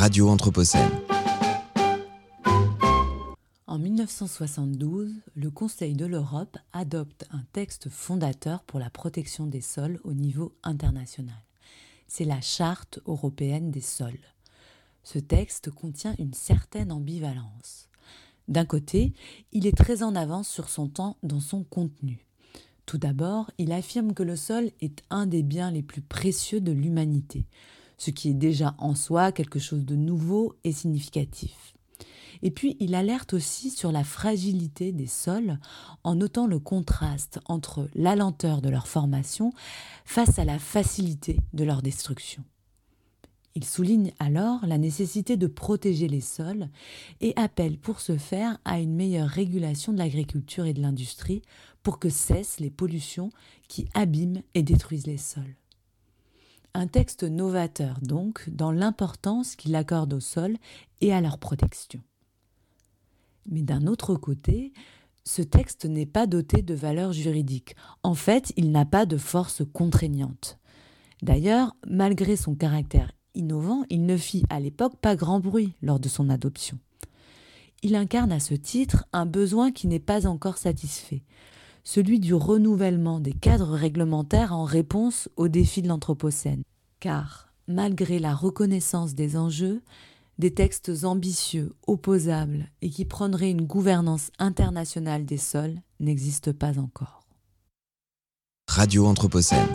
Radio Anthropocène. En 1972, le Conseil de l'Europe adopte un texte fondateur pour la protection des sols au niveau international. C'est la Charte européenne des sols. Ce texte contient une certaine ambivalence. D'un côté, il est très en avance sur son temps dans son contenu. Tout d'abord, il affirme que le sol est un des biens les plus précieux de l'humanité, ce qui est déjà en soi quelque chose de nouveau et significatif. Et puis, il alerte aussi sur la fragilité des sols en notant le contraste entre la lenteur de leur formation face à la facilité de leur destruction. Il souligne alors la nécessité de protéger les sols et appelle pour ce faire à une meilleure régulation de l'agriculture et de l'industrie pour que cessent les pollutions qui abîment et détruisent les sols. Un texte novateur donc dans l'importance qu'il accorde aux sols et à leur protection. Mais d'un autre côté, ce texte n'est pas doté de valeur juridique. En fait, il n'a pas de force contraignante. D'ailleurs, malgré son caractère innovant, il ne fit à l'époque pas grand bruit lors de son adoption. Il incarne à ce titre un besoin qui n'est pas encore satisfait, celui du renouvellement des cadres réglementaires en réponse aux défis de l'Anthropocène. Car, malgré la reconnaissance des enjeux, des textes ambitieux, opposables et qui prendraient une gouvernance internationale des sols n'existent pas encore. Radio Anthropocène.